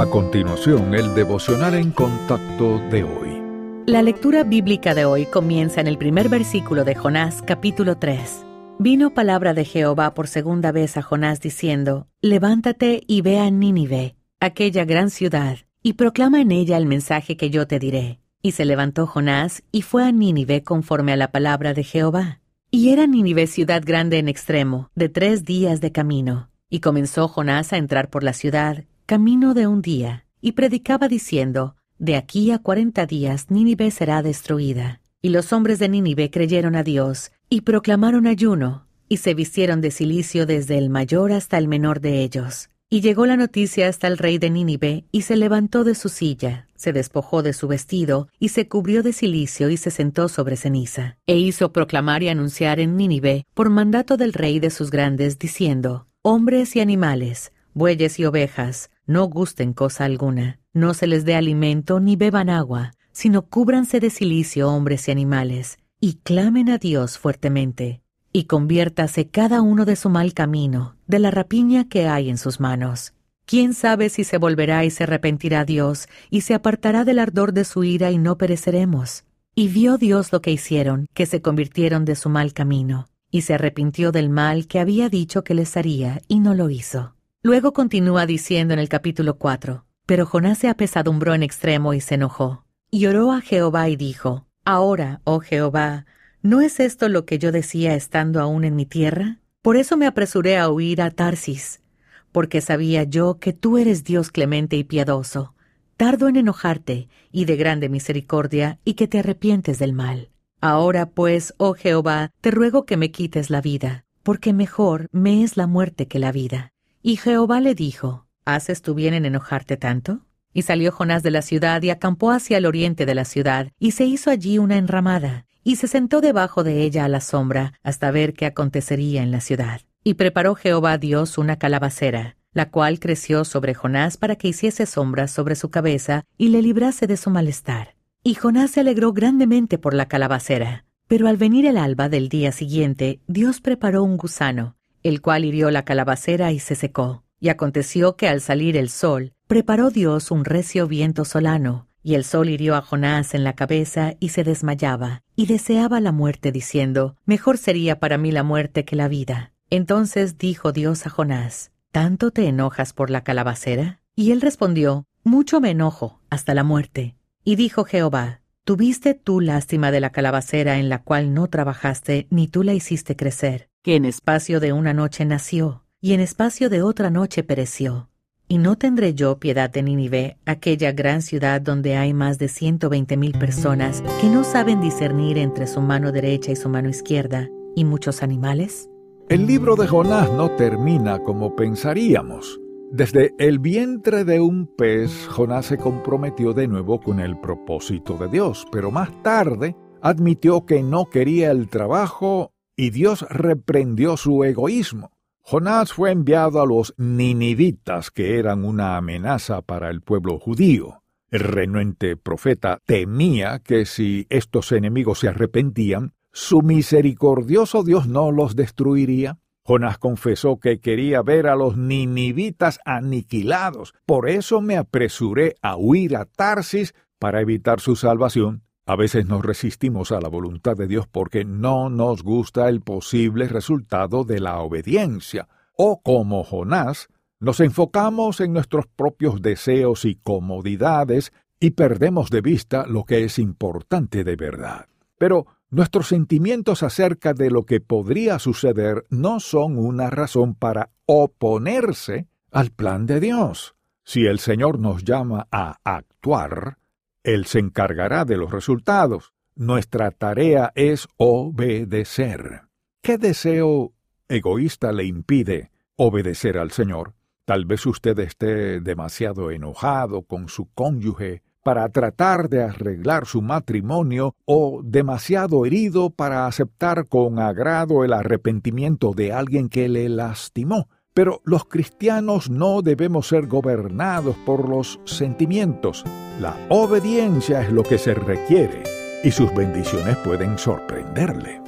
A continuación, el devocional en contacto de hoy. La lectura bíblica de hoy comienza en el primer versículo de Jonás capítulo 3. Vino palabra de Jehová por segunda vez a Jonás diciendo, Levántate y ve a Nínive, aquella gran ciudad, y proclama en ella el mensaje que yo te diré. Y se levantó Jonás y fue a Nínive conforme a la palabra de Jehová. Y era Nínive ciudad grande en extremo, de tres días de camino. Y comenzó Jonás a entrar por la ciudad, camino de un día, y predicaba diciendo, De aquí a cuarenta días Nínive será destruida. Y los hombres de Nínive creyeron a Dios, y proclamaron ayuno, y se vistieron de cilicio desde el mayor hasta el menor de ellos. Y llegó la noticia hasta el rey de Nínive, y se levantó de su silla, se despojó de su vestido, y se cubrió de cilicio y se sentó sobre ceniza. E hizo proclamar y anunciar en Nínive, por mandato del rey de sus grandes, diciendo, Hombres y animales, bueyes y ovejas, no gusten cosa alguna, no se les dé alimento ni beban agua, sino cúbranse de silicio hombres y animales, y clamen a Dios fuertemente, y conviértase cada uno de su mal camino, de la rapiña que hay en sus manos. ¿Quién sabe si se volverá y se arrepentirá Dios, y se apartará del ardor de su ira y no pereceremos? Y vio Dios lo que hicieron, que se convirtieron de su mal camino, y se arrepintió del mal que había dicho que les haría, y no lo hizo. Luego continúa diciendo en el capítulo 4, Pero Jonás se apesadumbró en extremo y se enojó. Y oró a Jehová y dijo, Ahora, oh Jehová, ¿no es esto lo que yo decía estando aún en mi tierra? Por eso me apresuré a huir a Tarsis, porque sabía yo que tú eres Dios clemente y piadoso, tardo en enojarte y de grande misericordia, y que te arrepientes del mal. Ahora pues, oh Jehová, te ruego que me quites la vida, porque mejor me es la muerte que la vida. Y Jehová le dijo, ¿Haces tú bien en enojarte tanto? Y salió Jonás de la ciudad y acampó hacia el oriente de la ciudad, y se hizo allí una enramada, y se sentó debajo de ella a la sombra, hasta ver qué acontecería en la ciudad. Y preparó Jehová Dios una calabacera, la cual creció sobre Jonás para que hiciese sombra sobre su cabeza y le librase de su malestar. Y Jonás se alegró grandemente por la calabacera. Pero al venir el alba del día siguiente, Dios preparó un gusano, el cual hirió la calabacera y se secó. Y aconteció que al salir el sol, preparó Dios un recio viento solano, y el sol hirió a Jonás en la cabeza y se desmayaba, y deseaba la muerte, diciendo, Mejor sería para mí la muerte que la vida. Entonces dijo Dios a Jonás, ¿Tanto te enojas por la calabacera? Y él respondió, Mucho me enojo, hasta la muerte. Y dijo Jehová, ¿Tuviste tú lástima de la calabacera en la cual no trabajaste, ni tú la hiciste crecer? Que en espacio de una noche nació, y en espacio de otra noche pereció. ¿Y no tendré yo piedad de Nínive, aquella gran ciudad donde hay más de ciento veinte mil personas que no saben discernir entre su mano derecha y su mano izquierda, y muchos animales? El libro de Jonás no termina como pensaríamos. Desde el vientre de un pez, Jonás se comprometió de nuevo con el propósito de Dios, pero más tarde admitió que no quería el trabajo y Dios reprendió su egoísmo. Jonás fue enviado a los ninivitas, que eran una amenaza para el pueblo judío. El renuente profeta temía que si estos enemigos se arrepentían, su misericordioso Dios no los destruiría. Jonás confesó que quería ver a los ninivitas aniquilados. Por eso me apresuré a huir a Tarsis para evitar su salvación. A veces nos resistimos a la voluntad de Dios porque no nos gusta el posible resultado de la obediencia, o como Jonás, nos enfocamos en nuestros propios deseos y comodidades y perdemos de vista lo que es importante de verdad. Pero nuestros sentimientos acerca de lo que podría suceder no son una razón para oponerse al plan de Dios. Si el Señor nos llama a actuar, él se encargará de los resultados. Nuestra tarea es obedecer. ¿Qué deseo egoísta le impide obedecer al Señor? Tal vez usted esté demasiado enojado con su cónyuge para tratar de arreglar su matrimonio o demasiado herido para aceptar con agrado el arrepentimiento de alguien que le lastimó. Pero los cristianos no debemos ser gobernados por los sentimientos. La obediencia es lo que se requiere y sus bendiciones pueden sorprenderle.